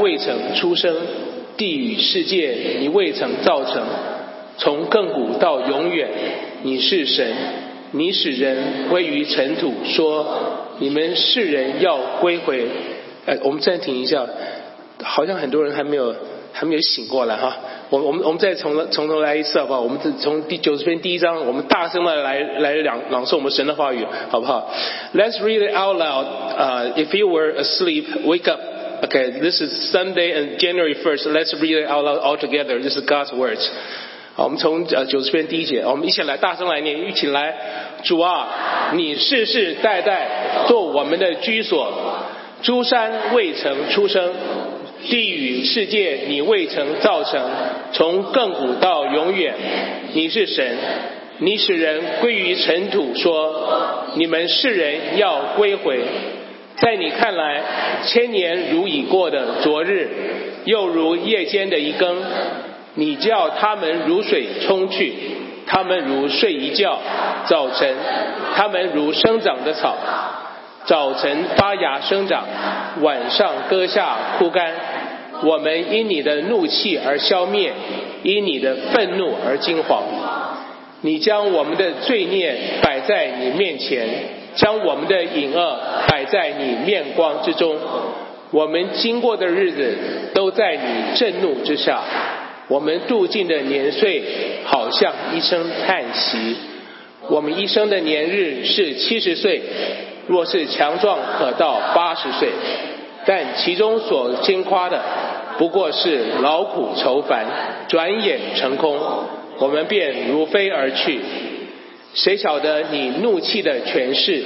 未曾出生，地与世界你未曾造成，从亘古到永远，你是神，你使人归于尘土，说你们世人要归回。哎，我们暂停一下，好像很多人还没有还没有醒过来哈。我我们我们再从从头来一次好不好？我们从第九十篇第一章，我们大声的来来朗朗诵我们神的话语，好不好？Let's read it out loud. Uh, if you were asleep, wake up. Okay, this is Sunday and January 1st. Let's read it out loud all together. This is God's words. 好，我们从呃九十篇第一节，我们一起来大声来念，一起来。主啊，你世世代代做我们的居所，诸山未曾出生，地与世界你未曾造成，从亘古到永远，你是神，你使人归于尘土，说你们世人要归回。在你看来，千年如已过的昨日，又如夜间的一更。你叫他们如水冲去，他们如睡一觉；早晨，他们如生长的草，早晨发芽生长，晚上割下枯干。我们因你的怒气而消灭，因你的愤怒而惊惶。你将我们的罪孽摆在你面前，将我们的隐恶摆在你面光之中。我们经过的日子都在你震怒之下。我们度尽的年岁，好像一声叹息。我们一生的年日是七十岁，若是强壮，可到八十岁。但其中所经夸的，不过是劳苦愁烦，转眼成空，我们便如飞而去。谁晓得你怒气的权势？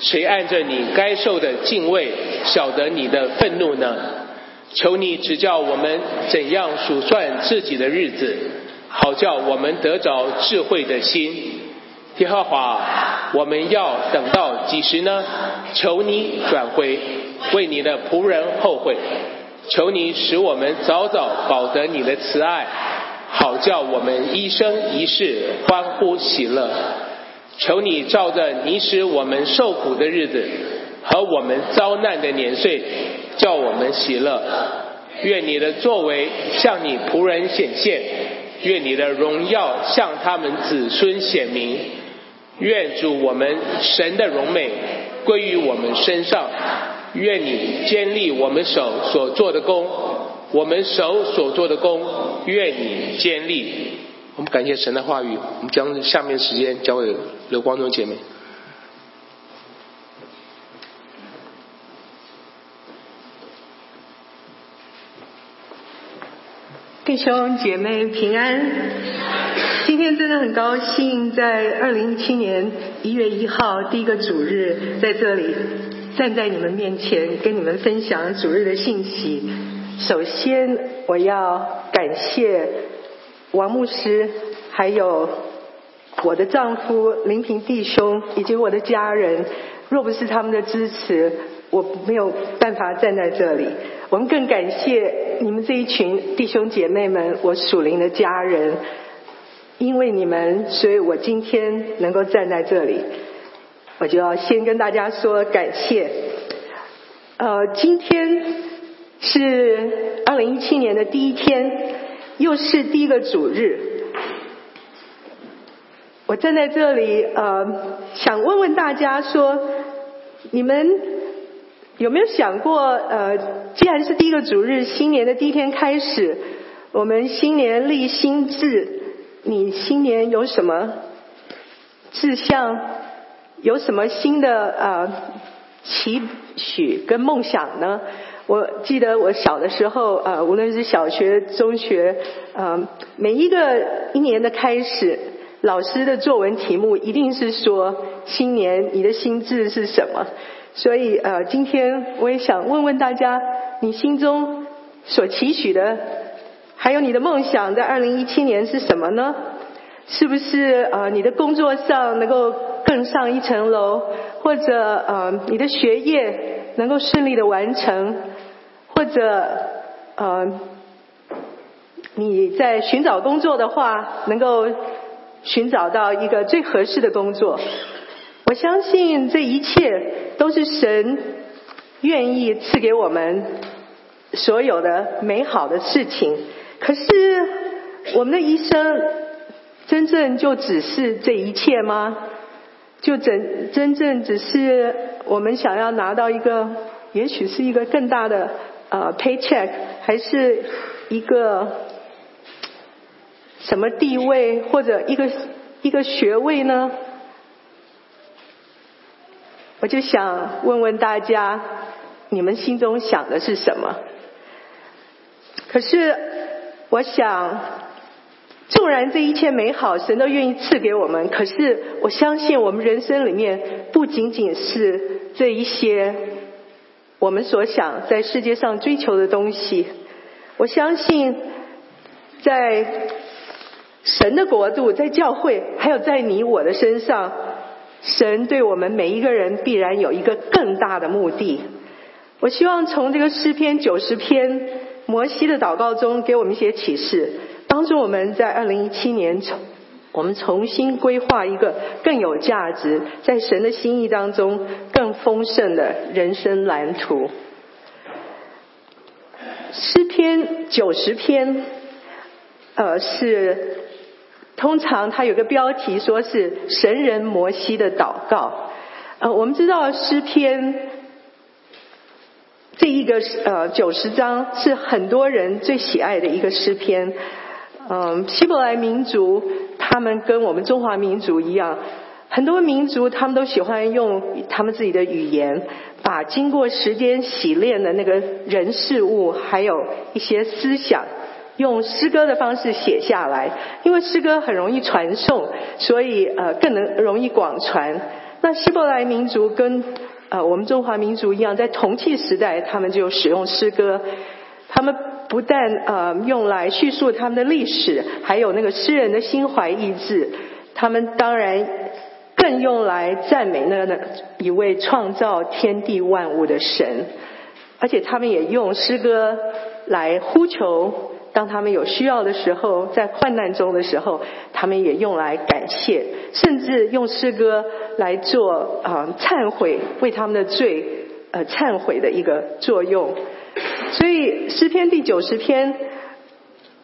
谁按着你该受的敬畏，晓得你的愤怒呢？求你指教我们怎样数算自己的日子，好叫我们得着智慧的心。耶和华，我们要等到几时呢？求你转回，为你的仆人后悔。求你使我们早早保得你的慈爱，好叫我们一生一世欢呼喜乐。求你照着你使我们受苦的日子和我们遭难的年岁。叫我们喜乐，愿你的作为向你仆人显现，愿你的荣耀向他们子孙显明，愿主我们神的荣美归于我们身上，愿你坚立我们手所做的功，我们手所做的功，愿你坚立。我们感谢神的话语，我们将下面时间交给刘光中姐妹。弟兄姐妹平安，今天真的很高兴，在二零一七年一月一号第一个主日，在这里站在你们面前，跟你们分享主日的信息。首先，我要感谢王牧师，还有我的丈夫林平弟兄，以及我的家人。若不是他们的支持，我没有办法站在这里。我们更感谢你们这一群弟兄姐妹们，我属灵的家人，因为你们，所以我今天能够站在这里。我就要先跟大家说感谢。呃，今天是二零一七年的第一天，又是第一个主日。我站在这里，呃，想问问大家说，你们。有没有想过，呃，既然是第一个主日，新年的第一天开始，我们新年立新志，你新年有什么志向？有什么新的呃期许跟梦想呢？我记得我小的时候，呃，无论是小学、中学，呃，每一个一年的开始，老师的作文题目一定是说新年你的心智是什么？所以呃，今天我也想问问大家，你心中所期许的，还有你的梦想，在二零一七年是什么呢？是不是呃你的工作上能够更上一层楼，或者呃你的学业能够顺利的完成，或者呃你在寻找工作的话，能够寻找到一个最合适的工作？我相信这一切都是神愿意赐给我们所有的美好的事情。可是我们的一生真正就只是这一切吗？就真真正只是我们想要拿到一个，也许是一个更大的呃 paycheck，还是一个什么地位或者一个一个学位呢？我就想问问大家，你们心中想的是什么？可是我想。纵然这一切美好，神都愿意赐给我们，可是我相信我们人生里面不仅仅是这一些我们所想在世界上追求的东西。我相信在神的国度，在教会，还有在你我的身上，神对我们每一个人必然有一个更大的目的。我希望从这个诗篇九十篇摩西的祷告中，给我们一些启示。帮助我们在二零一七年重，我们重新规划一个更有价值，在神的心意当中更丰盛的人生蓝图。诗篇九十篇，呃，是通常它有个标题，说是神人摩西的祷告。呃，我们知道诗篇这一个呃九十章是很多人最喜爱的一个诗篇。嗯，希伯来民族他们跟我们中华民族一样，很多民族他们都喜欢用他们自己的语言，把经过时间洗练的那个人事物，还有一些思想，用诗歌的方式写下来。因为诗歌很容易传颂，所以呃更能容易广传。那希伯来民族跟呃我们中华民族一样，在铜器时代他们就使用诗歌，他们。不但呃用来叙述他们的历史，还有那个诗人的心怀意志，他们当然更用来赞美那个一位创造天地万物的神，而且他们也用诗歌来呼求，当他们有需要的时候，在患难中的时候，他们也用来感谢，甚至用诗歌来做啊忏悔，为他们的罪呃忏悔的一个作用。所以诗篇第九十篇，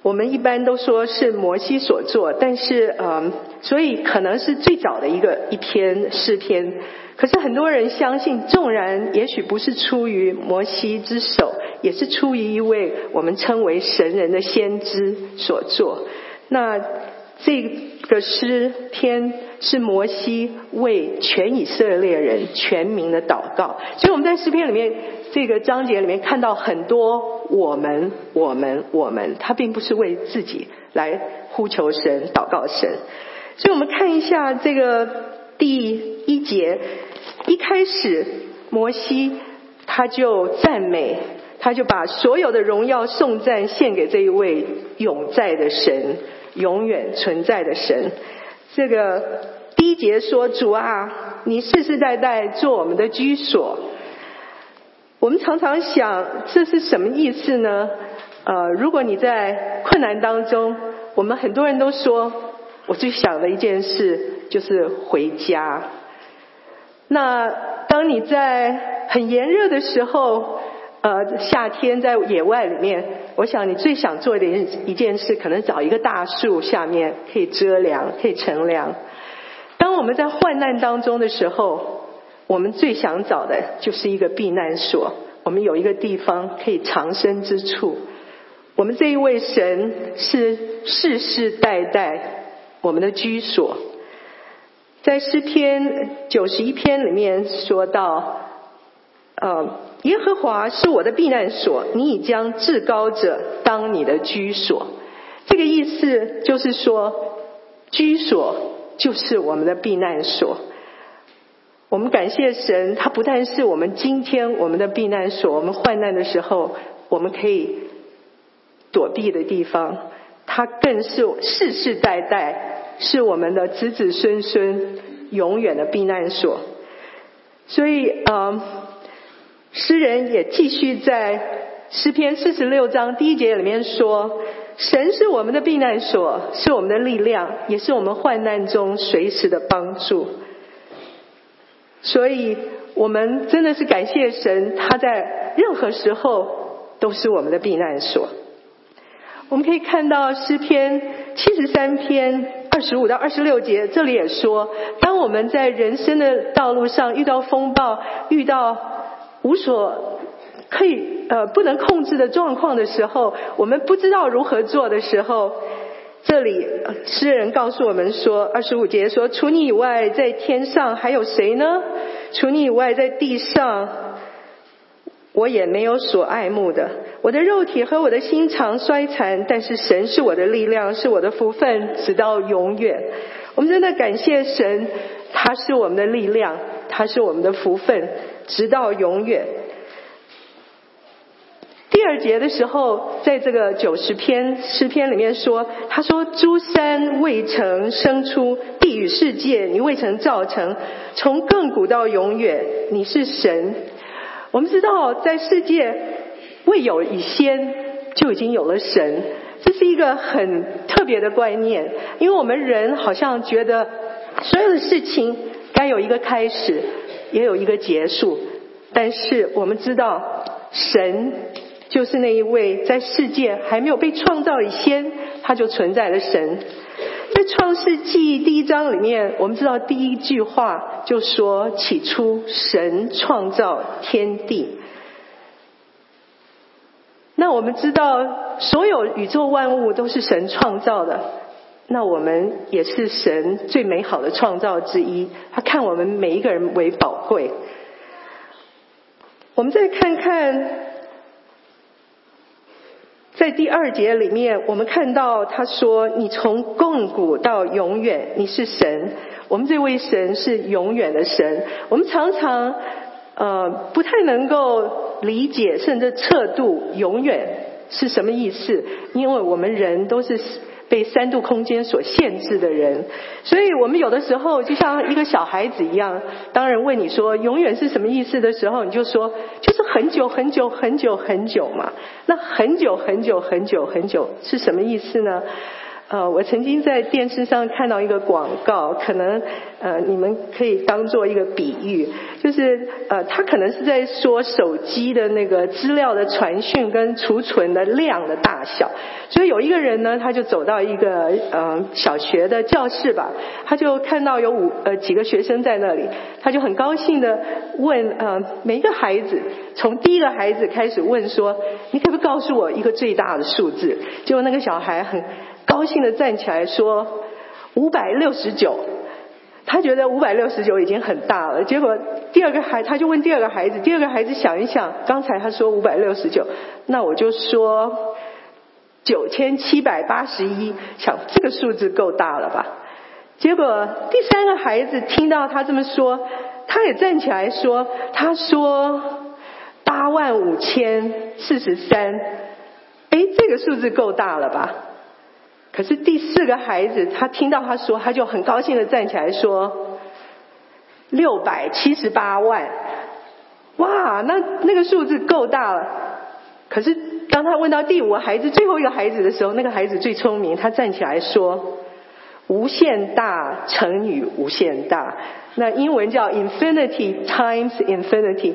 我们一般都说是摩西所作，但是呃，所以可能是最早的一个一篇诗篇。可是很多人相信，纵然也许不是出于摩西之手，也是出于一位我们称为神人的先知所作。那这个诗篇是摩西为全以色列人全民的祷告。所以我们在诗篇里面。这个章节里面看到很多我们，我们，我们，他并不是为自己来呼求神、祷告神。所以我们看一下这个第一节，一开始摩西他就赞美，他就把所有的荣耀颂赞献给这一位永在的神、永远存在的神。这个第一节说：“主啊，你世世代代做我们的居所。”我们常常想，这是什么意思呢？呃，如果你在困难当中，我们很多人都说，我最想的一件事就是回家。那当你在很炎热的时候，呃，夏天在野外里面，我想你最想做的一一件事，可能找一个大树下面可以遮凉，可以乘凉。当我们在患难当中的时候，我们最想找的就是一个避难所，我们有一个地方可以藏身之处。我们这一位神是世世代代我们的居所。在诗篇九十一篇里面说到，呃，耶和华是我的避难所，你已将至高者当你的居所。这个意思就是说，居所就是我们的避难所。我们感谢神，他不但是我们今天我们的避难所，我们患难的时候我们可以躲避的地方，他更是世世代代是我们的子子孙孙永远的避难所。所以，嗯，诗人也继续在诗篇四十六章第一节里面说：“神是我们的避难所，是我们的力量，也是我们患难中随时的帮助。”所以我们真的是感谢神，他在任何时候都是我们的避难所。我们可以看到诗篇七十三篇二十五到二十六节，这里也说，当我们在人生的道路上遇到风暴、遇到无所可以呃不能控制的状况的时候，我们不知道如何做的时候，这里诗人告诉我们说，二十五节说：除你以外，在天上还有谁呢？除你以外，在地上。我也没有所爱慕的，我的肉体和我的心肠衰残，但是神是我的力量，是我的福分，直到永远。我们真的感谢神，他是我们的力量，他是我们的福分，直到永远。第二节的时候，在这个九十篇诗篇里面说，他说：“诸山未曾生出，地与世界你未曾造成，从亘古到永远，你是神。”我们知道，在世界未有以先，就已经有了神，这是一个很特别的观念。因为我们人好像觉得，所有的事情该有一个开始，也有一个结束。但是我们知道，神就是那一位在世界还没有被创造以先，他就存在的神。在创世纪第一章里面，我们知道第一句话就说：“起初神创造天地。”那我们知道，所有宇宙万物都是神创造的，那我们也是神最美好的创造之一。他看我们每一个人为宝贵。我们再看看。在第二节里面，我们看到他说：“你从亘古到永远，你是神。我们这位神是永远的神。我们常常呃不太能够理解，甚至测度永远是什么意思，因为我们人都是。”被三度空间所限制的人，所以我们有的时候就像一个小孩子一样，当人问你说“永远是什么意思”的时候，你就说就是很久很久很久很久嘛。那很久很久很久很久是什么意思呢？呃，我曾经在电视上看到一个广告，可能呃你们可以当做一个比喻，就是呃他可能是在说手机的那个资料的传讯跟储存的量的大小。所以有一个人呢，他就走到一个呃小学的教室吧，他就看到有五呃几个学生在那里，他就很高兴的问呃每一个孩子，从第一个孩子开始问说，你可不可以告诉我一个最大的数字？结果那个小孩很。高兴的站起来说：“五百六十九。”他觉得五百六十九已经很大了。结果第二个孩，他就问第二个孩子，第二个孩子想一想，刚才他说五百六十九，那我就说九千七百八十一，想这个数字够大了吧？结果第三个孩子听到他这么说，他也站起来说：“他说八万五千四十三，哎，这个数字够大了吧？”可是第四个孩子，他听到他说，他就很高兴的站起来说：“六百七十八万，哇，那那个数字够大了。”可是当他问到第五个孩子、最后一个孩子的时候，那个孩子最聪明，他站起来说：“无限大乘以无限大。”那英文叫 “infinity times infinity”。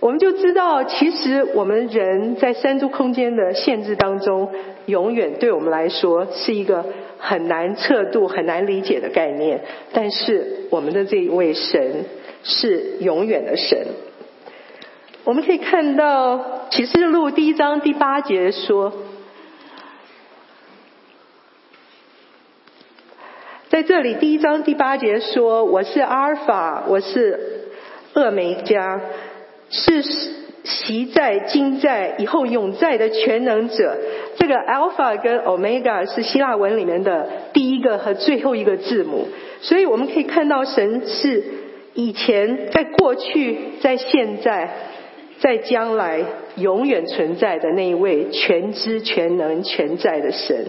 我们就知道，其实我们人在三度空间的限制当中，永远对我们来说是一个很难测度、很难理解的概念。但是我们的这一位神是永远的神。我们可以看到启示录第一章第八节说，在这里第一章第八节说：“我是阿尔法，我是厄梅加。”是习在、今在、以后永在的全能者。这个 Alpha 跟 Omega 是希腊文里面的第一个和最后一个字母，所以我们可以看到神是以前、在过去、在现在、在将来永远存在的那一位全知、全能、全在的神。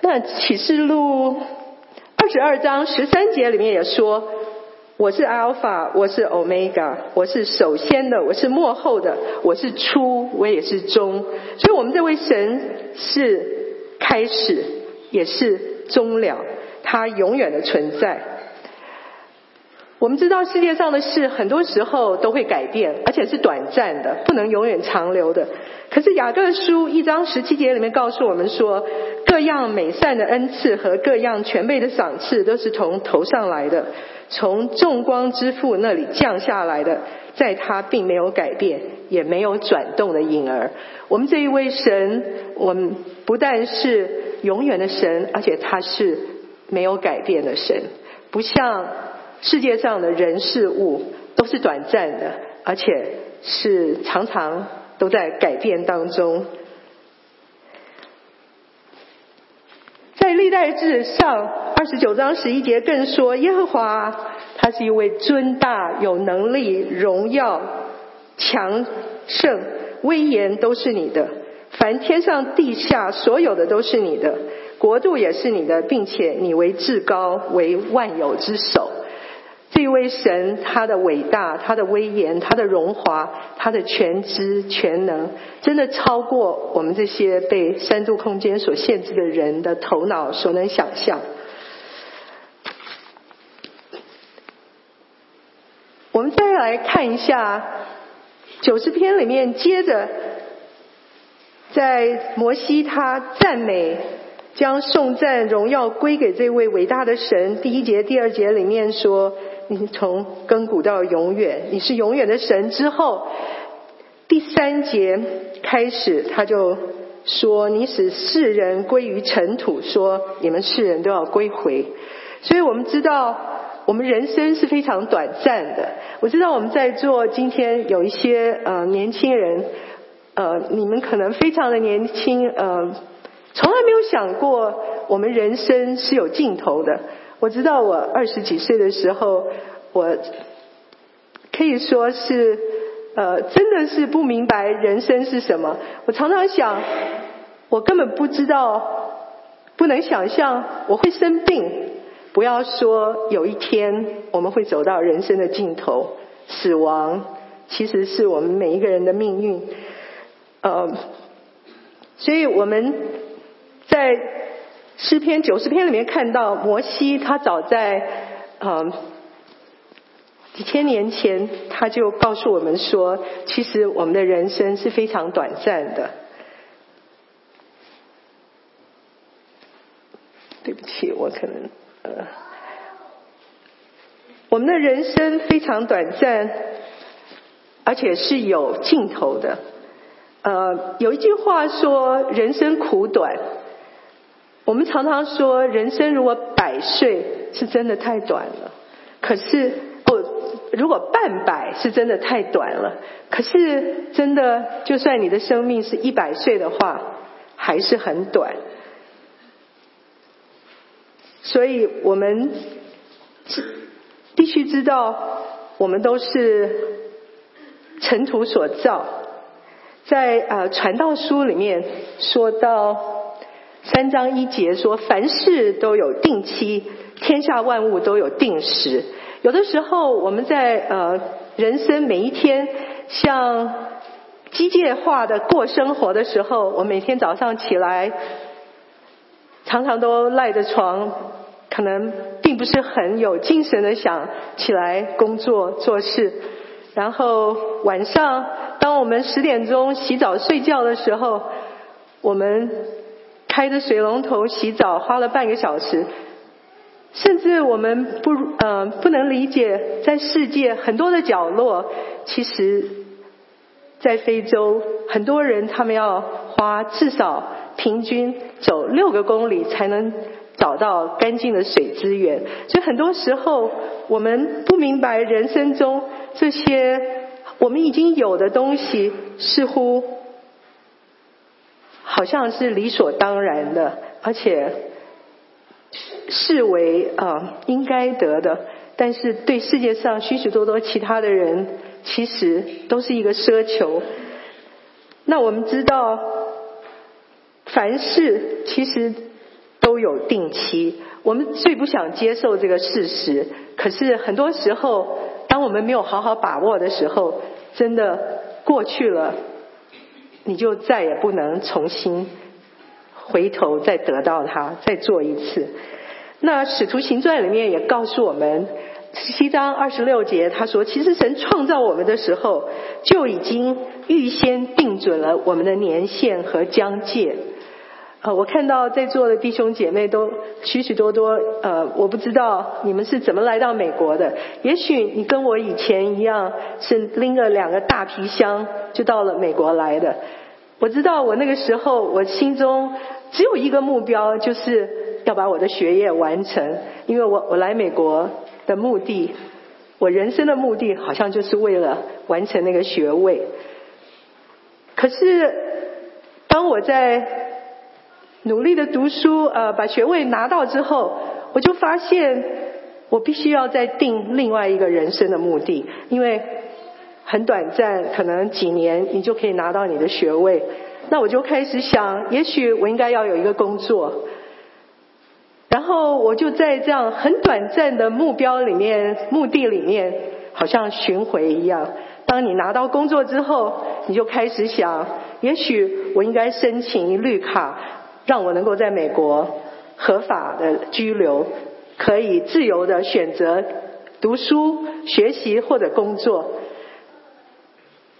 那启示录二十二章十三节里面也说。我是 Alpha，我是 Omega，我是首先的，我是末后的，我是初，我也是终。所以，我们这位神是开始，也是终了，他永远的存在。我们知道世界上的事很多时候都会改变，而且是短暂的，不能永远长留的。可是雅各书一章十七节里面告诉我们说，各样美善的恩赐和各样全备的赏赐都是从头上来的，从众光之父那里降下来的，在他并没有改变，也没有转动的影儿。我们这一位神，我们不但是永远的神，而且他是没有改变的神，不像。世界上的人事物都是短暂的，而且是常常都在改变当中。在历代志上二十九章十一节更说，耶和华他是一位尊大、有能力、荣耀、强盛、威严都是你的，凡天上地下所有的都是你的，国度也是你的，并且你为至高，为万有之首。这位神，他的伟大，他的威严，他的荣华，他的全知全能，真的超过我们这些被三度空间所限制的人的头脑所能想象。我们再来看一下九十篇里面，接着在摩西他赞美，将颂赞荣耀归给这位伟大的神。第一节、第二节里面说。你从亘古到永远，你是永远的神。之后第三节开始，他就说：“你使世人归于尘土，说你们世人都要归回。”所以我们知道，我们人生是非常短暂的。我知道我们在座今天有一些呃年轻人，呃，你们可能非常的年轻，呃，从来没有想过我们人生是有尽头的。我知道我二十几岁的时候，我可以说是呃，真的是不明白人生是什么。我常常想，我根本不知道，不能想象我会生病。不要说有一天我们会走到人生的尽头，死亡其实是我们每一个人的命运。呃，所以我们在。诗篇九十篇里面看到摩西，他早在嗯几千年前，他就告诉我们说，其实我们的人生是非常短暂的。对不起，我可能呃，我们的人生非常短暂，而且是有尽头的。呃，有一句话说，人生苦短。我们常常说，人生如果百岁是真的太短了。可是，不，如果半百是真的太短了。可是，真的，就算你的生命是一百岁的话，还是很短。所以我们必须知道，我们都是尘土所造。在呃传道书里面说到。三章一节说：“凡事都有定期，天下万物都有定时。有的时候，我们在呃人生每一天像机械化的过生活的时候，我每天早上起来，常常都赖着床，可能并不是很有精神的想起来工作做事。然后晚上，当我们十点钟洗澡睡觉的时候，我们。”开着水龙头洗澡花了半个小时，甚至我们不呃不能理解，在世界很多的角落，其实，在非洲很多人他们要花至少平均走六个公里才能找到干净的水资源，所以很多时候我们不明白人生中这些我们已经有的东西似乎。好像是理所当然的，而且视为啊应该得的，但是对世界上许许多多其他的人，其实都是一个奢求。那我们知道，凡事其实都有定期。我们最不想接受这个事实，可是很多时候，当我们没有好好把握的时候，真的过去了。你就再也不能重新回头再得到它，再做一次。那《使徒行传》里面也告诉我们，七章二十六节，他说：“其实神创造我们的时候，就已经预先定准了我们的年限和疆界。”呃，我看到在座的弟兄姐妹都许许多多，呃，我不知道你们是怎么来到美国的。也许你跟我以前一样，是拎了两个大皮箱就到了美国来的。我知道我那个时候，我心中只有一个目标，就是要把我的学业完成，因为我我来美国。的目的，我人生的目的好像就是为了完成那个学位。可是，当我在努力的读书，呃，把学位拿到之后，我就发现我必须要再定另外一个人生的目的，因为很短暂，可能几年你就可以拿到你的学位。那我就开始想，也许我应该要有一个工作。然后我就在这样很短暂的目标里面、目的里面，好像巡回一样。当你拿到工作之后，你就开始想：也许我应该申请绿卡，让我能够在美国合法的居留，可以自由的选择读书、学习或者工作。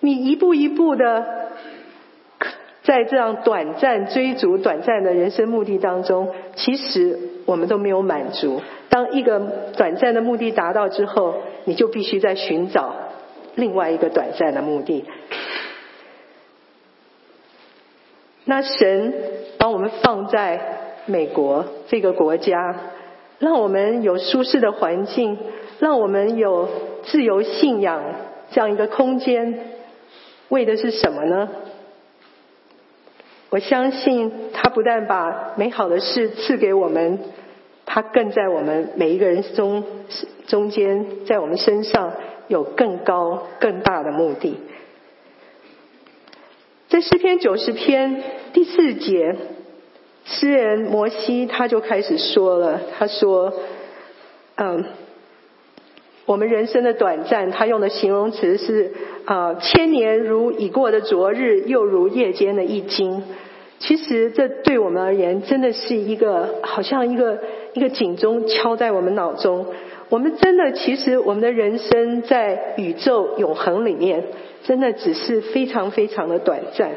你一步一步的。在这样短暂追逐、短暂的人生目的当中，其实我们都没有满足。当一个短暂的目的达到之后，你就必须在寻找另外一个短暂的目的。那神把我们放在美国这个国家，让我们有舒适的环境，让我们有自由信仰这样一个空间，为的是什么呢？我相信他不但把美好的事赐给我们，他更在我们每一个人中中间，在我们身上有更高更大的目的。在诗篇九十篇第四节，诗人摩西他就开始说了，他说：“嗯，我们人生的短暂，他用的形容词是啊，千年如已过的昨日，又如夜间的一经。”其实这对我们而言，真的是一个好像一个一个警钟敲在我们脑中。我们真的，其实我们的人生在宇宙永恒里面，真的只是非常非常的短暂。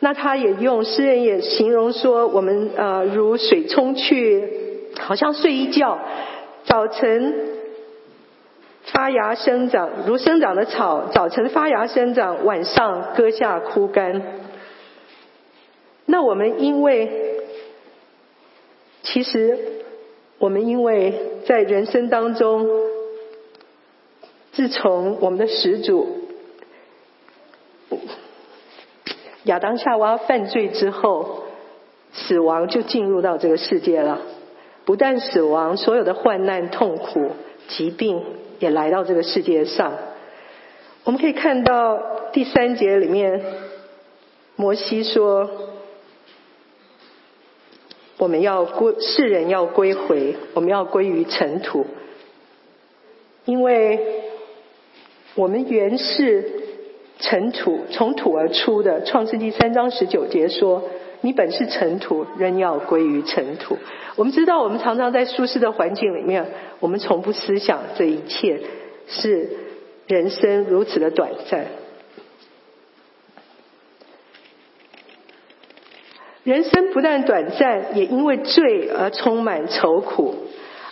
那他也用诗人也形容说，我们呃如水冲去，好像睡一觉，早晨发芽生长，如生长的草，早晨发芽生长，晚上割下枯干。那我们因为，其实我们因为在人生当中，自从我们的始祖亚当夏娃犯罪之后，死亡就进入到这个世界了。不但死亡，所有的患难、痛苦、疾病也来到这个世界上。我们可以看到第三节里面，摩西说。我们要归世人要归回，我们要归于尘土，因为我们原是尘土，从土而出的。创世纪三章十九节说：“你本是尘土，仍要归于尘土。”我们知道，我们常常在舒适的环境里面，我们从不思想这一切是人生如此的短暂。人生不但短暂，也因为罪而充满愁苦，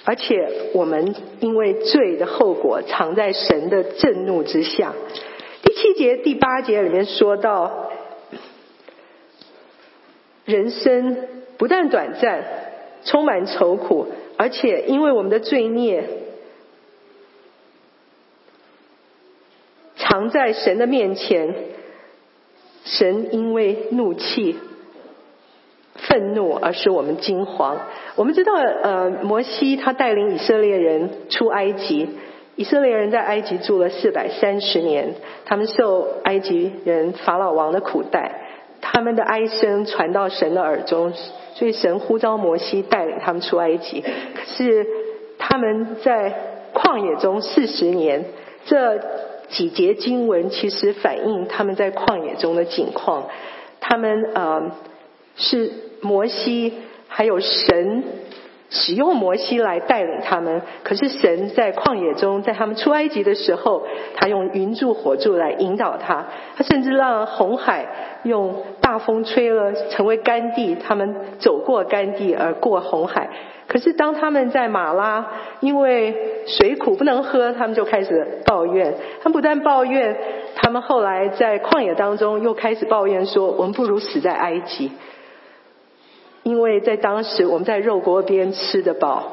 而且我们因为罪的后果藏在神的震怒之下。第七节、第八节里面说到，人生不但短暂，充满愁苦，而且因为我们的罪孽藏在神的面前，神因为怒气。愤怒，而使我们惊惶。我们知道，呃，摩西他带领以色列人出埃及，以色列人在埃及住了四百三十年，他们受埃及人法老王的苦待，他们的哀声传到神的耳中，所以神呼召摩西带领他们出埃及。可是他们在旷野中四十年，这几节经文其实反映他们在旷野中的境况。他们呃是。摩西还有神使用摩西来带领他们，可是神在旷野中，在他们出埃及的时候，他用云柱火柱来引导他，他甚至让红海用大风吹了成为干地，他们走过干地而过红海。可是当他们在马拉，因为水苦不能喝，他们就开始抱怨。他们不但抱怨，他们后来在旷野当中又开始抱怨说：“我们不如死在埃及。”因为在当时我们在肉锅边吃得饱，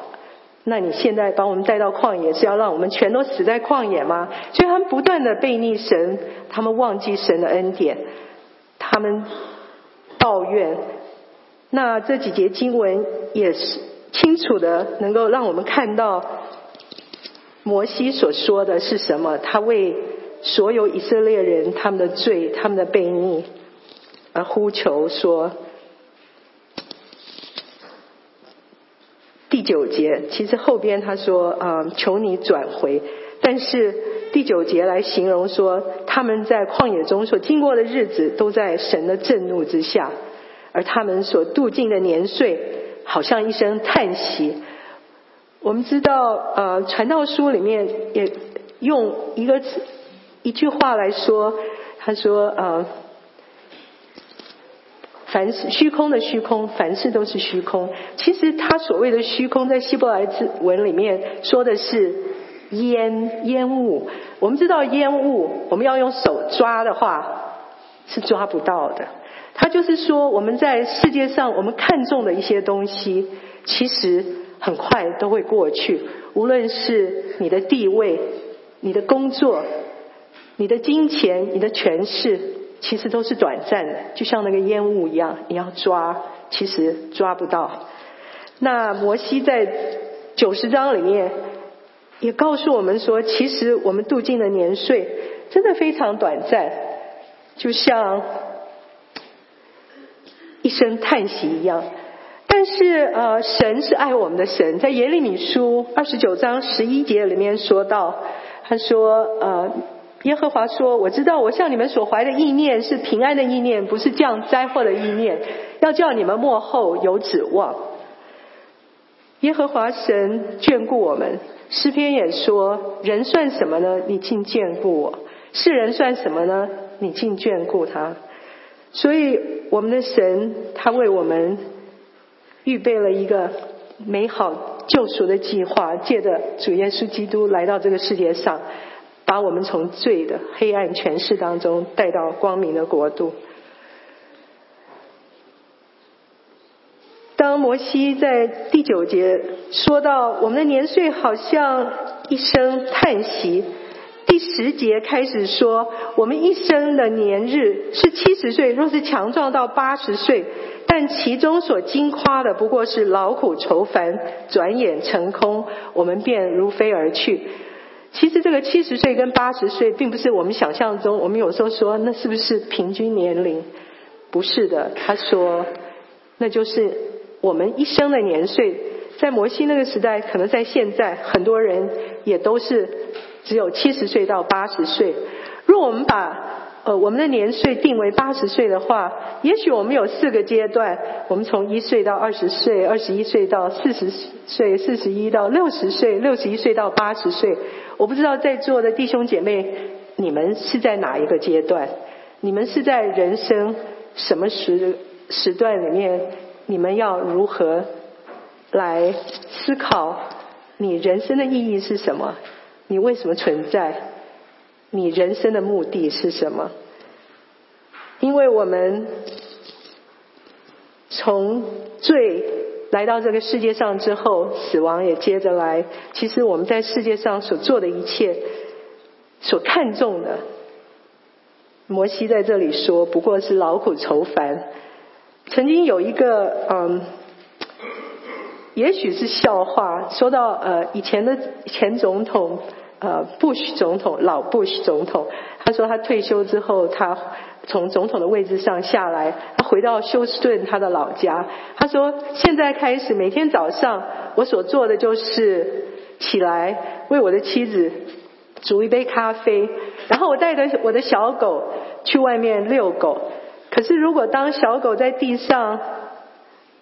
那你现在把我们带到旷野，是要让我们全都死在旷野吗？所以他们不断的背逆神，他们忘记神的恩典，他们抱怨。那这几节经文也是清楚的，能够让我们看到摩西所说的是什么。他为所有以色列人他们的罪、他们的背逆而呼求说。第九节，其实后边他说呃，求你转回。但是第九节来形容说，他们在旷野中所经过的日子，都在神的震怒之下，而他们所度尽的年岁，好像一声叹息。我们知道，呃，传道书里面也用一个一句话来说，他说，呃。凡是虚空的虚空，凡事都是虚空。其实他所谓的虚空，在希伯来字文里面说的是烟烟雾。我们知道烟雾，我们要用手抓的话是抓不到的。他就是说，我们在世界上我们看重的一些东西，其实很快都会过去。无论是你的地位、你的工作、你的金钱、你的权势。其实都是短暂的，就像那个烟雾一样，你要抓，其实抓不到。那摩西在九十章里面也告诉我们说，其实我们度尽的年岁真的非常短暂，就像一声叹息一样。但是呃，神是爱我们的神，在耶利米书二十九章十一节里面说到，他说呃。耶和华说：“我知道，我向你们所怀的意念是平安的意念，不是降灾祸的意念，要叫你们幕后有指望。”耶和华神眷顾我们，诗篇也说：“人算什么呢？你竟眷顾我；世人算什么呢？你竟眷顾他。”所以，我们的神他为我们预备了一个美好救赎的计划，借着主耶稣基督来到这个世界上。把我们从罪的黑暗权势当中带到光明的国度。当摩西在第九节说到我们的年岁好像一声叹息，第十节开始说我们一生的年日是七十岁，若是强壮到八十岁，但其中所惊夸的不过是劳苦愁烦，转眼成空，我们便如飞而去。其实这个七十岁跟八十岁，并不是我们想象中。我们有时候说，那是不是平均年龄？不是的，他说，那就是我们一生的年岁。在摩西那个时代，可能在现在，很多人也都是只有七十岁到八十岁。若我们把呃我们的年岁定为八十岁的话，也许我们有四个阶段：我们从一岁到二十岁，二十一岁到四十岁，四十一到六十岁，六十一岁到八十岁。我不知道在座的弟兄姐妹，你们是在哪一个阶段？你们是在人生什么时时段里面？你们要如何来思考你人生的意义是什么？你为什么存在？你人生的目的是什么？因为我们从最。来到这个世界上之后，死亡也接着来。其实我们在世界上所做的一切，所看重的，摩西在这里说，不过是劳苦愁烦。曾经有一个嗯，也许是笑话，说到呃以前的前总统呃布什总统老布什总统，他说他退休之后他。从总统的位置上下来，他回到休斯顿他的老家。他说：“现在开始，每天早上我所做的就是起来为我的妻子煮一杯咖啡，然后我带着我的小狗去外面遛狗。可是如果当小狗在地上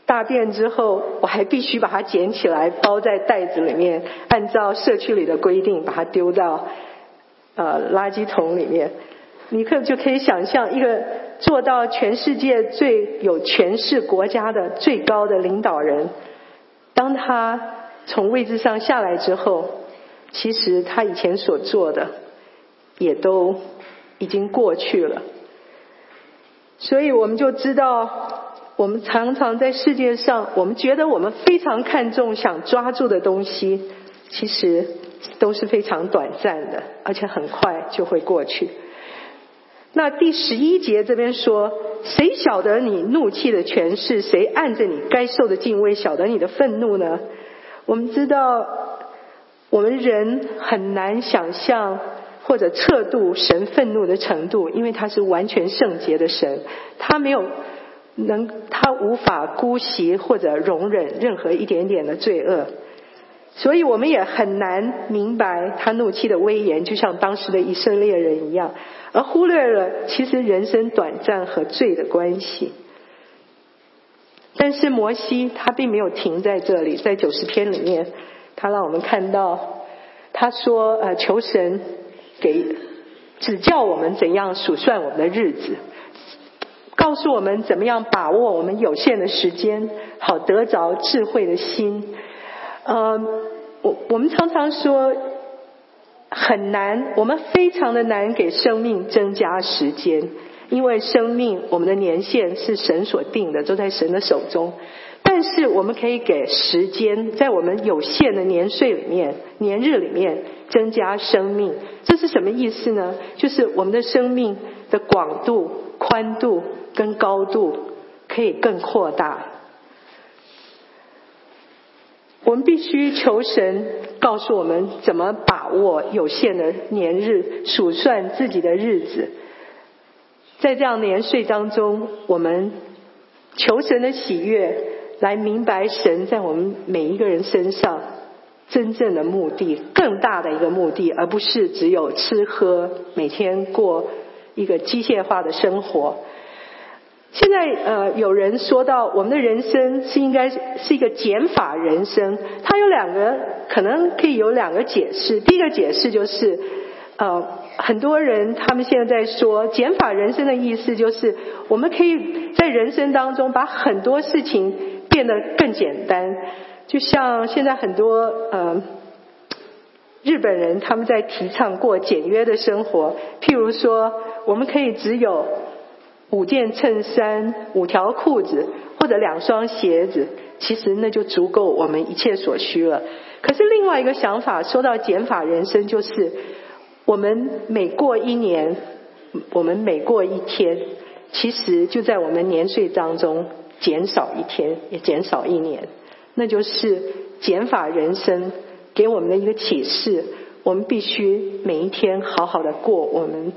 大便之后，我还必须把它捡起来，包在袋子里面，按照社区里的规定，把它丢到呃垃圾桶里面。你可就可以想象，一个做到全世界最有权势国家的最高的领导人，当他从位置上下来之后，其实他以前所做的也都已经过去了。所以我们就知道。我们常常在世界上，我们觉得我们非常看重、想抓住的东西，其实都是非常短暂的，而且很快就会过去。那第十一节这边说：“谁晓得你怒气的权势？谁按着你该受的敬畏晓得你的愤怒呢？”我们知道，我们人很难想象或者测度神愤怒的程度，因为他是完全圣洁的神，他没有。能，他无法姑息或者容忍任何一点点的罪恶，所以我们也很难明白他怒气的威严，就像当时的以色列人一样，而忽略了其实人生短暂和罪的关系。但是摩西他并没有停在这里，在九十篇里面，他让我们看到，他说呃求神给指教我们怎样数算我们的日子。告诉我们怎么样把握我们有限的时间，好得着智慧的心。呃，我我们常常说很难，我们非常的难给生命增加时间，因为生命我们的年限是神所定的，都在神的手中。但是我们可以给时间，在我们有限的年岁里面、年日里面增加生命。这是什么意思呢？就是我们的生命的广度、宽度。跟高度可以更扩大。我们必须求神告诉我们怎么把握有限的年日，数算自己的日子。在这样年岁当中，我们求神的喜悦，来明白神在我们每一个人身上真正的目的，更大的一个目的，而不是只有吃喝，每天过一个机械化的生活。现在呃，有人说到我们的人生是应该是一个减法人生，它有两个可能可以有两个解释。第一个解释就是，呃，很多人他们现在在说减法人生的意思就是，我们可以在人生当中把很多事情变得更简单，就像现在很多呃日本人他们在提倡过简约的生活，譬如说我们可以只有。五件衬衫、五条裤子或者两双鞋子，其实那就足够我们一切所需了。可是另外一个想法，说到减法人生，就是我们每过一年，我们每过一天，其实就在我们年岁当中减少一天，也减少一年。那就是减法人生给我们的一个启示：我们必须每一天好好的过我们。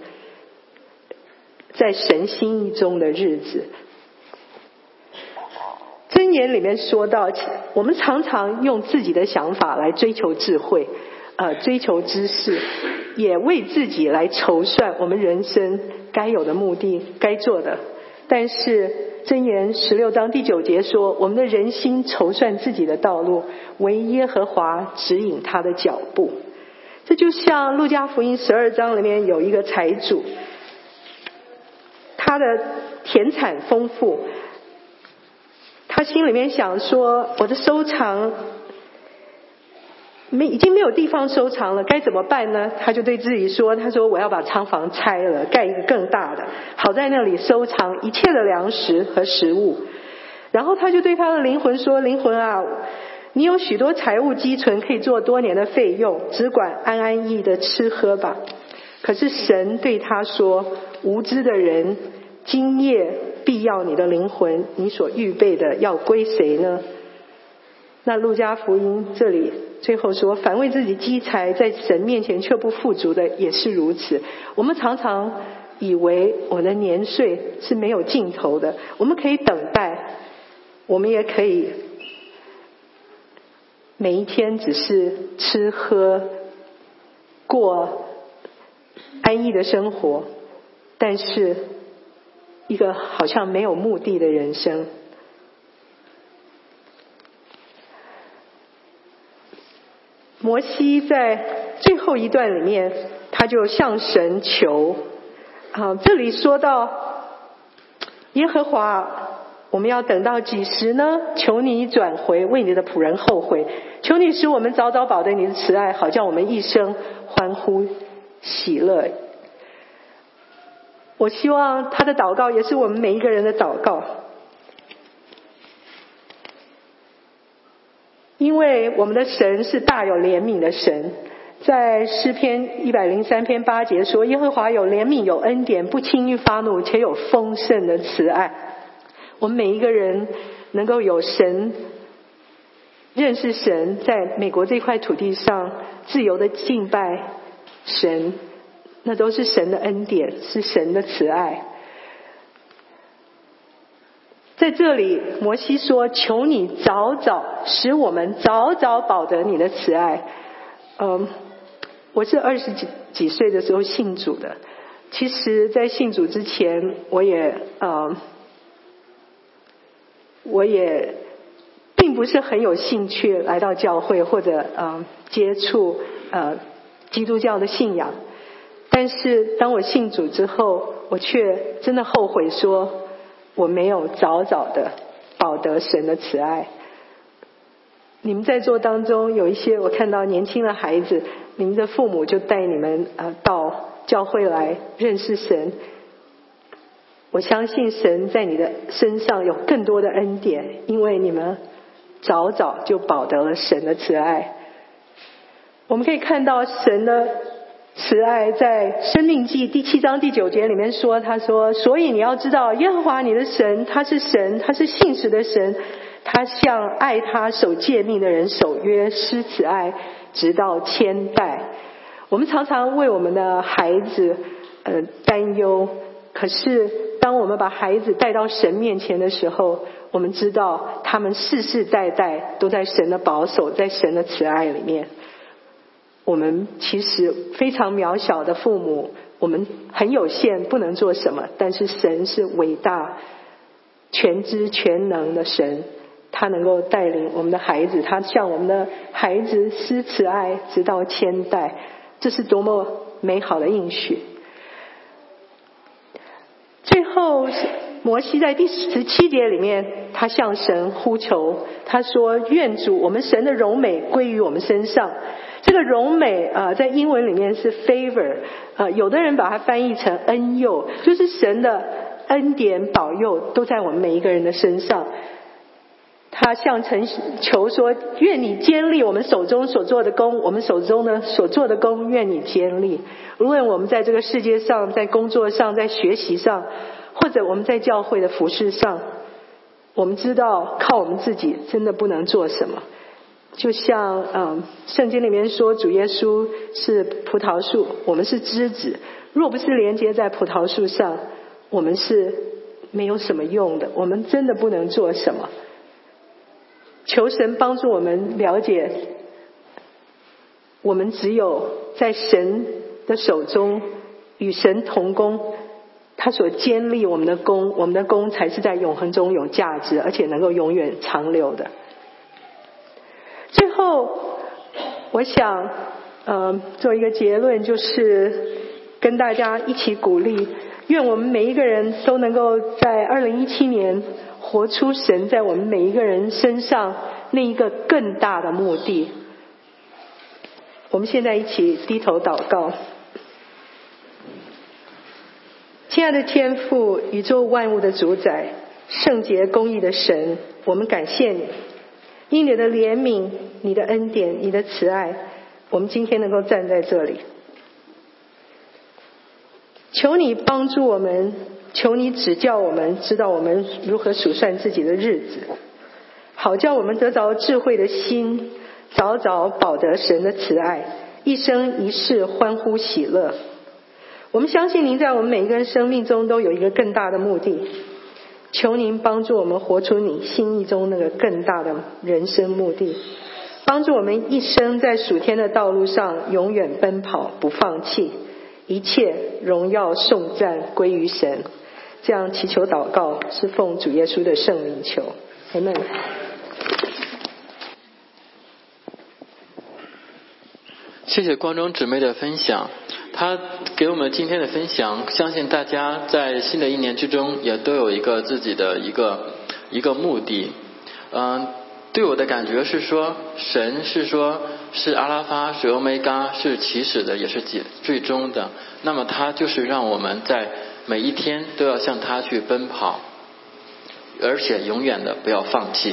在神心意中的日子，箴言里面说到，我们常常用自己的想法来追求智慧，呃，追求知识，也为自己来筹算我们人生该有的目的、该做的。但是箴言十六章第九节说，我们的人心筹算自己的道路，唯耶和华指引他的脚步。这就像路加福音十二章里面有一个财主。他的田产丰富，他心里面想说：“我的收藏没已经没有地方收藏了，该怎么办呢？”他就对自己说：“他说我要把仓房拆了，盖一个更大的，好在那里收藏一切的粮食和食物。”然后他就对他的灵魂说：“灵魂啊，你有许多财物积存，可以做多年的费用，只管安安逸逸的吃喝吧。”可是神对他说：“无知的人。”今夜必要你的灵魂，你所预备的要归谁呢？那路加福音这里最后说，凡为自己积财，在神面前却不富足的，也是如此。我们常常以为我的年岁是没有尽头的，我们可以等待，我们也可以每一天只是吃喝过安逸的生活，但是。一个好像没有目的的人生，摩西在最后一段里面，他就向神求。啊，这里说到耶和华，我们要等到几时呢？求你转回，为你的仆人后悔。求你使我们早早保得你的慈爱，好叫我们一生欢呼喜乐。我希望他的祷告也是我们每一个人的祷告，因为我们的神是大有怜悯的神。在诗篇一百零三篇八节说：“耶和华有怜悯，有恩典，不轻易发怒，且有丰盛的慈爱。”我们每一个人能够有神认识神，在美国这块土地上自由的敬拜神，那都是神的恩典，是神的慈爱。在这里，摩西说：“求你早早使我们早早保得你的慈爱。”嗯。我是二十几几岁的时候信主的，其实，在信主之前，我也呃，我也并不是很有兴趣来到教会或者呃接触呃基督教的信仰。但是，当我信主之后，我却真的后悔说我没有早早的保得神的慈爱。你们在座当中有一些，我看到年轻的孩子。你们的父母就带你们啊到教会来认识神。我相信神在你的身上有更多的恩典，因为你们早早就保得了神的慈爱。我们可以看到神的慈爱在《生命记》第七章第九节里面说：“他说，所以你要知道，耶和华你的神，他是神，他是信实的神，他向爱他守诫命的人守约施慈爱。”直到千代，我们常常为我们的孩子呃担忧。可是，当我们把孩子带到神面前的时候，我们知道他们世世代代都在神的保守，在神的慈爱里面。我们其实非常渺小的父母，我们很有限，不能做什么。但是神是伟大、全知全能的神。他能够带领我们的孩子，他向我们的孩子施慈爱，直到千代，这是多么美好的应许！最后，摩西在第十七节里面，他向神呼求，他说：“愿主我们神的荣美归于我们身上。”这个荣美啊，在英文里面是 favor，啊，有的人把它翻译成恩佑，就是神的恩典保佑都在我们每一个人的身上。他向神求说：“愿你坚立我们手中所做的功，我们手中呢所做的功，愿你坚立。无论我们在这个世界上，在工作上，在学习上，或者我们在教会的服饰上，我们知道靠我们自己真的不能做什么。就像嗯，圣经里面说，主耶稣是葡萄树，我们是枝子。若不是连接在葡萄树上，我们是没有什么用的。我们真的不能做什么。”求神帮助我们了解，我们只有在神的手中与神同工，他所建立我们的功，我们的功才是在永恒中有价值，而且能够永远长留的。最后，我想，呃，做一个结论，就是跟大家一起鼓励，愿我们每一个人都能够在二零一七年。活出神在我们每一个人身上那一个更大的目的。我们现在一起低头祷告，亲爱的天父，宇宙万物的主宰，圣洁公义的神，我们感谢你，因你的怜悯、你的恩典、你的慈爱，我们今天能够站在这里。求你帮助我们。求你指教我们，知道我们如何数算自己的日子，好叫我们得着智慧的心，早早保得神的慈爱，一生一世欢呼喜乐。我们相信您在我们每一个人生命中都有一个更大的目的，求您帮助我们活出你心意中那个更大的人生目的，帮助我们一生在属天的道路上永远奔跑，不放弃，一切荣耀颂赞归于神，这样祈求祷告，是奉主耶稣的圣灵求。我们。谢谢光中姊妹的分享。他给我们今天的分享，相信大家在新的一年之中也都有一个自己的一个一个目的。嗯、对我的感觉是说，神是说是阿拉法，是欧米伽，是起始的，也是最最终的。那么他就是让我们在每一天都要向他去奔跑，而且永远的不要放弃。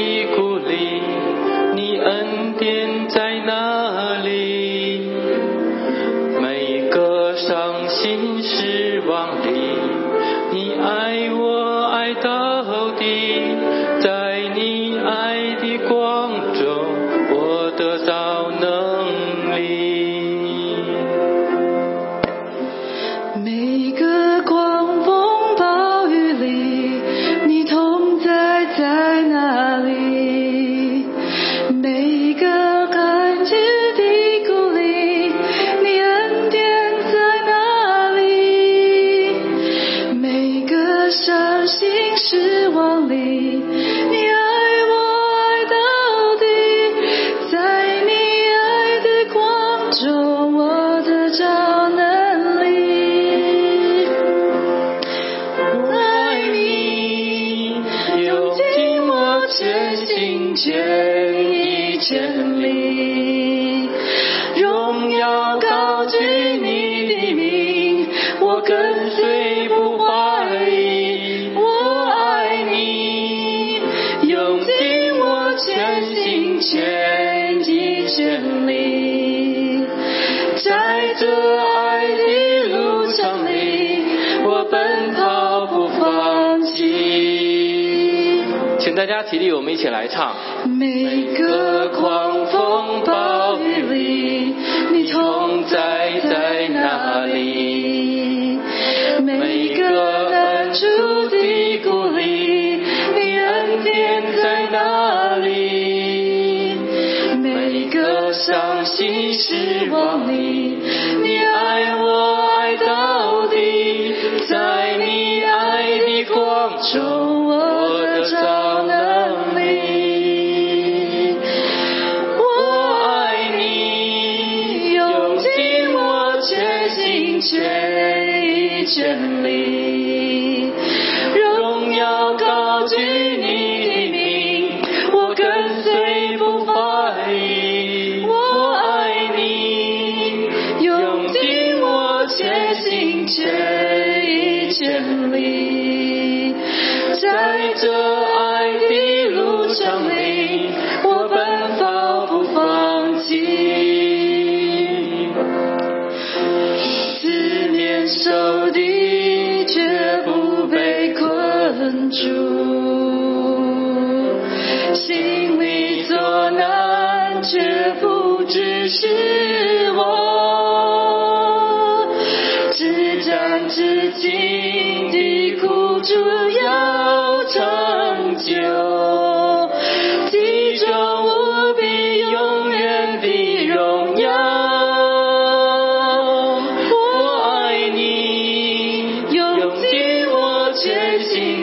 Hare 一起来唱。每个狂风暴雨里，你同在在哪里？每个难处的孤里，你安典在哪里？每个伤心失望里。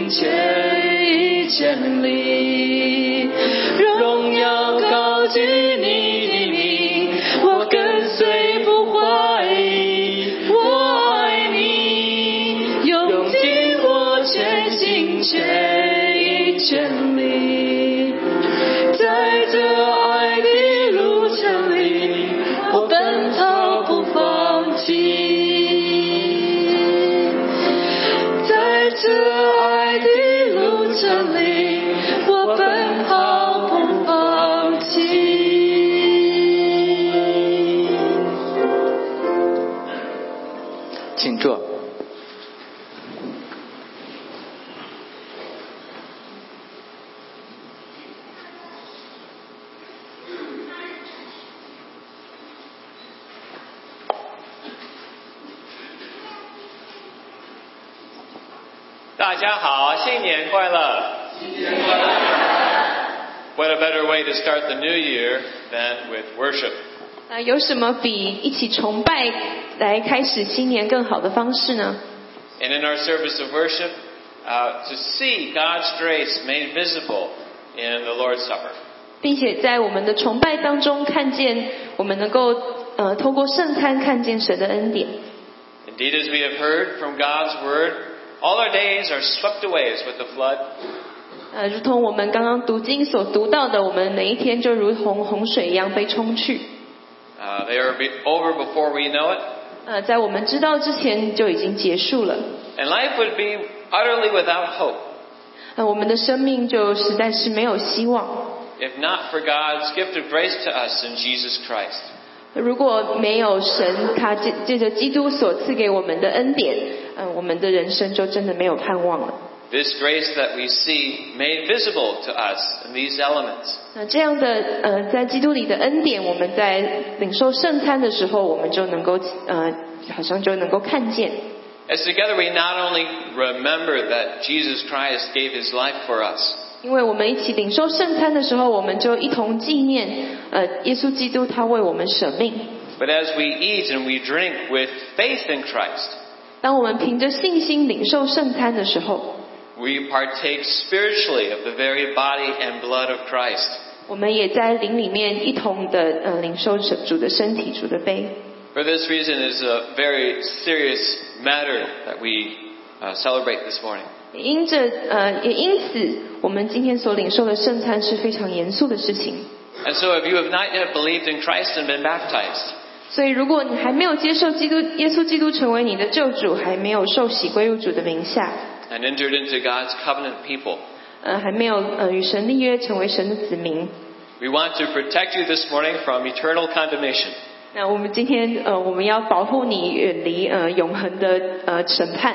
千里千里。with worship? 啊，有什么比一起崇拜来开始新年更好的方式呢？ And in our service of worship, uh, to see God's grace made visible in the Lord's Supper. 并且在我们的崇拜当中看见，我们能够呃透过圣餐看见神的恩典。 Indeed, as we have heard from God's word, all our days are swept away as with the flood. 呃，如同我们刚刚读经所读到的，我们每一天就如同洪水一样被冲去。Uh, they are be- over before we know it, 呃，在我们知道之前就已经结束了。and life would be utterly without hope 呃，我们的生命就实在是没有希望。if not for God's gift of grace to us in Jesus Christ. 如果没有神他借借着基督所赐给我们的恩典，嗯、我们的人生就真的没有盼望了。This grace that we see made visible to us in these elements. 那这样的呃，在基督里的恩典，我们在领受圣餐的时候，我们就能够呃，好像就能够看见。 As together we not only remember that Jesus Christ gave his life for us, 因为我们一起领受圣餐的时候，我们就一同纪念呃，耶稣基督他为我们舍命。 but as we eat and we drink with faith in Christ, 当我们凭着信心领受圣餐的时候， we partake spiritually of the very body and blood of Christ. 我们也在灵里面一同的呃领受主的身体、主的杯。 For this reason is a very serious matter that we uh, celebrate this morning. 也因着呃，也因此，我们今天所领受的圣餐是非常严肃的事情。 And so if you have not yet believed in Christ and been baptized, 所以，如果你还没有接受基督耶稣基督成为你的救主，还没有受洗归入主的名下， and entered into God's covenant people, 呃，还没有呃与神立约成为神的子民， we want to protect you this morning from eternal condemnation. 那我们今天呃，我们要保护你远离呃永恒的呃审判。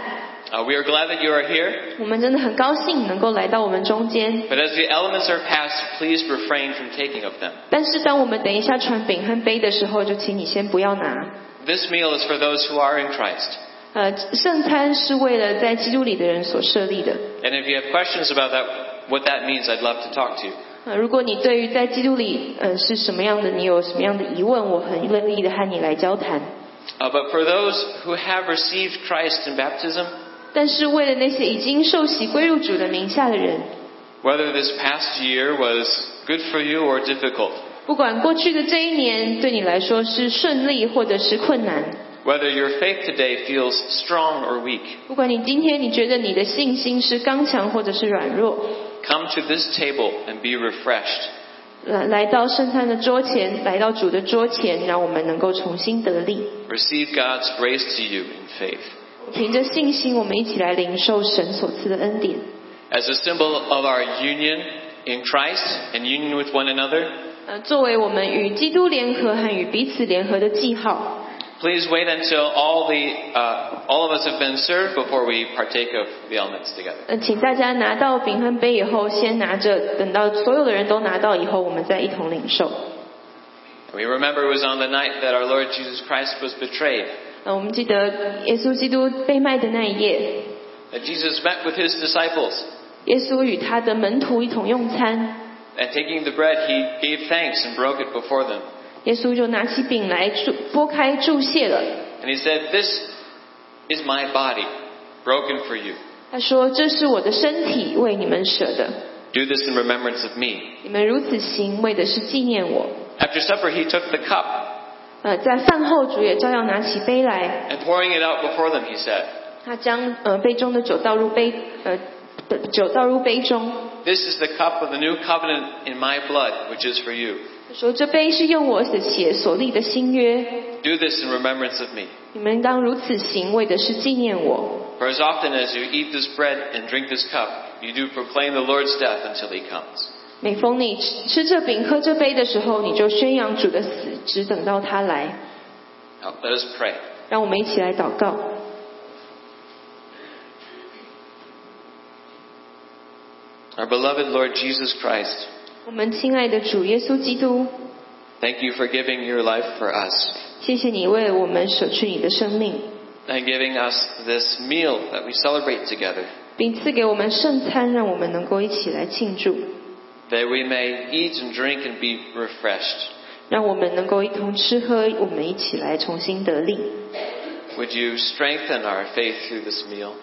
Uh, we are glad that you are here, 我们真的很高兴能够来到我们中间。 but as the elements are passed, please refrain from taking of them. 但是当我们等一下传饼和杯的时候，就请你先不要拿。 This meal is for those who are in Christ. 呃，圣餐是为了在基督里的人所设立的。And if you have questions about that, what that means, I'd love to talk to you. 呃，如果你对于在基督里呃是什么样的，你有什么样的疑问，我很乐意的和你来交谈。Uh, but for those who have received Christ in baptism, 但是为了那些已经受洗归入主的名下的人，whether this past year was good for you or difficult, 不管过去的这一年对你来说是顺利或者是困难，whether your faith today feels strong or weak, 不管你今天你觉得你的信心是刚强或者是软弱， come to this table and be refreshed. 来来到圣餐的桌前，来到主的桌前，让我们能够重新得力。 Receive God's grace to you in faith. 凭着信心，我们一起来领受神所赐的恩典。 As a symbol of our union in Christ and union with one another, 呃，作为我们与基督联合和与彼此联合的记号， please wait until all the uh, all of us have been served before we partake of the elements together. 呃，请大家拿到饼和杯以后，先拿着，等到所有的人都拿到以后，我们再一同领受。 We remember it was on the night that our Lord Jesus Christ was betrayed 呃，我们记得耶稣基督被卖的那一夜， that Jesus met with his disciples 耶稣与他的门徒一同用餐， and taking the bread he gave thanks and broke it before them 耶稣就拿起饼来注拨开注谢了。 and he said this is my body broken for you 他说：“这是我的身体，为你们舍的。 do this in remembrance of me 你们如此行，为的是纪念我。 after supper he took the cup ”呃，在饭后，主也照样拿起杯来， and pouring it out before them he said 他将呃杯中的酒倒入杯呃的酒倒入杯中， this is the cup of the new covenant in my blood which is for you 他 说：“这杯是用我的血所立的新约， do this in remembrance of me 你们当如此行，为的是纪念我。 For as often as you eat this bread and drink this cup, you do proclaim the Lord's death until he comes. 每逢你吃吃这饼、喝这杯的时候，你就宣扬主的死，只等到他来。 Now, let us pray. 让我们一起来祷告。 Our beloved Lord Jesus Christ, 我们亲爱的主耶稣基督， thank you for giving your life for us 谢谢你为我们舍去你的生命， and giving us this meal that we celebrate together. 并赐给我们圣餐，让我们能够一起来庆祝， that we may eat and drink and be refreshed. 让我们能够一同吃喝，我们一起来重新得力。 Would you strengthen our faith through this meal?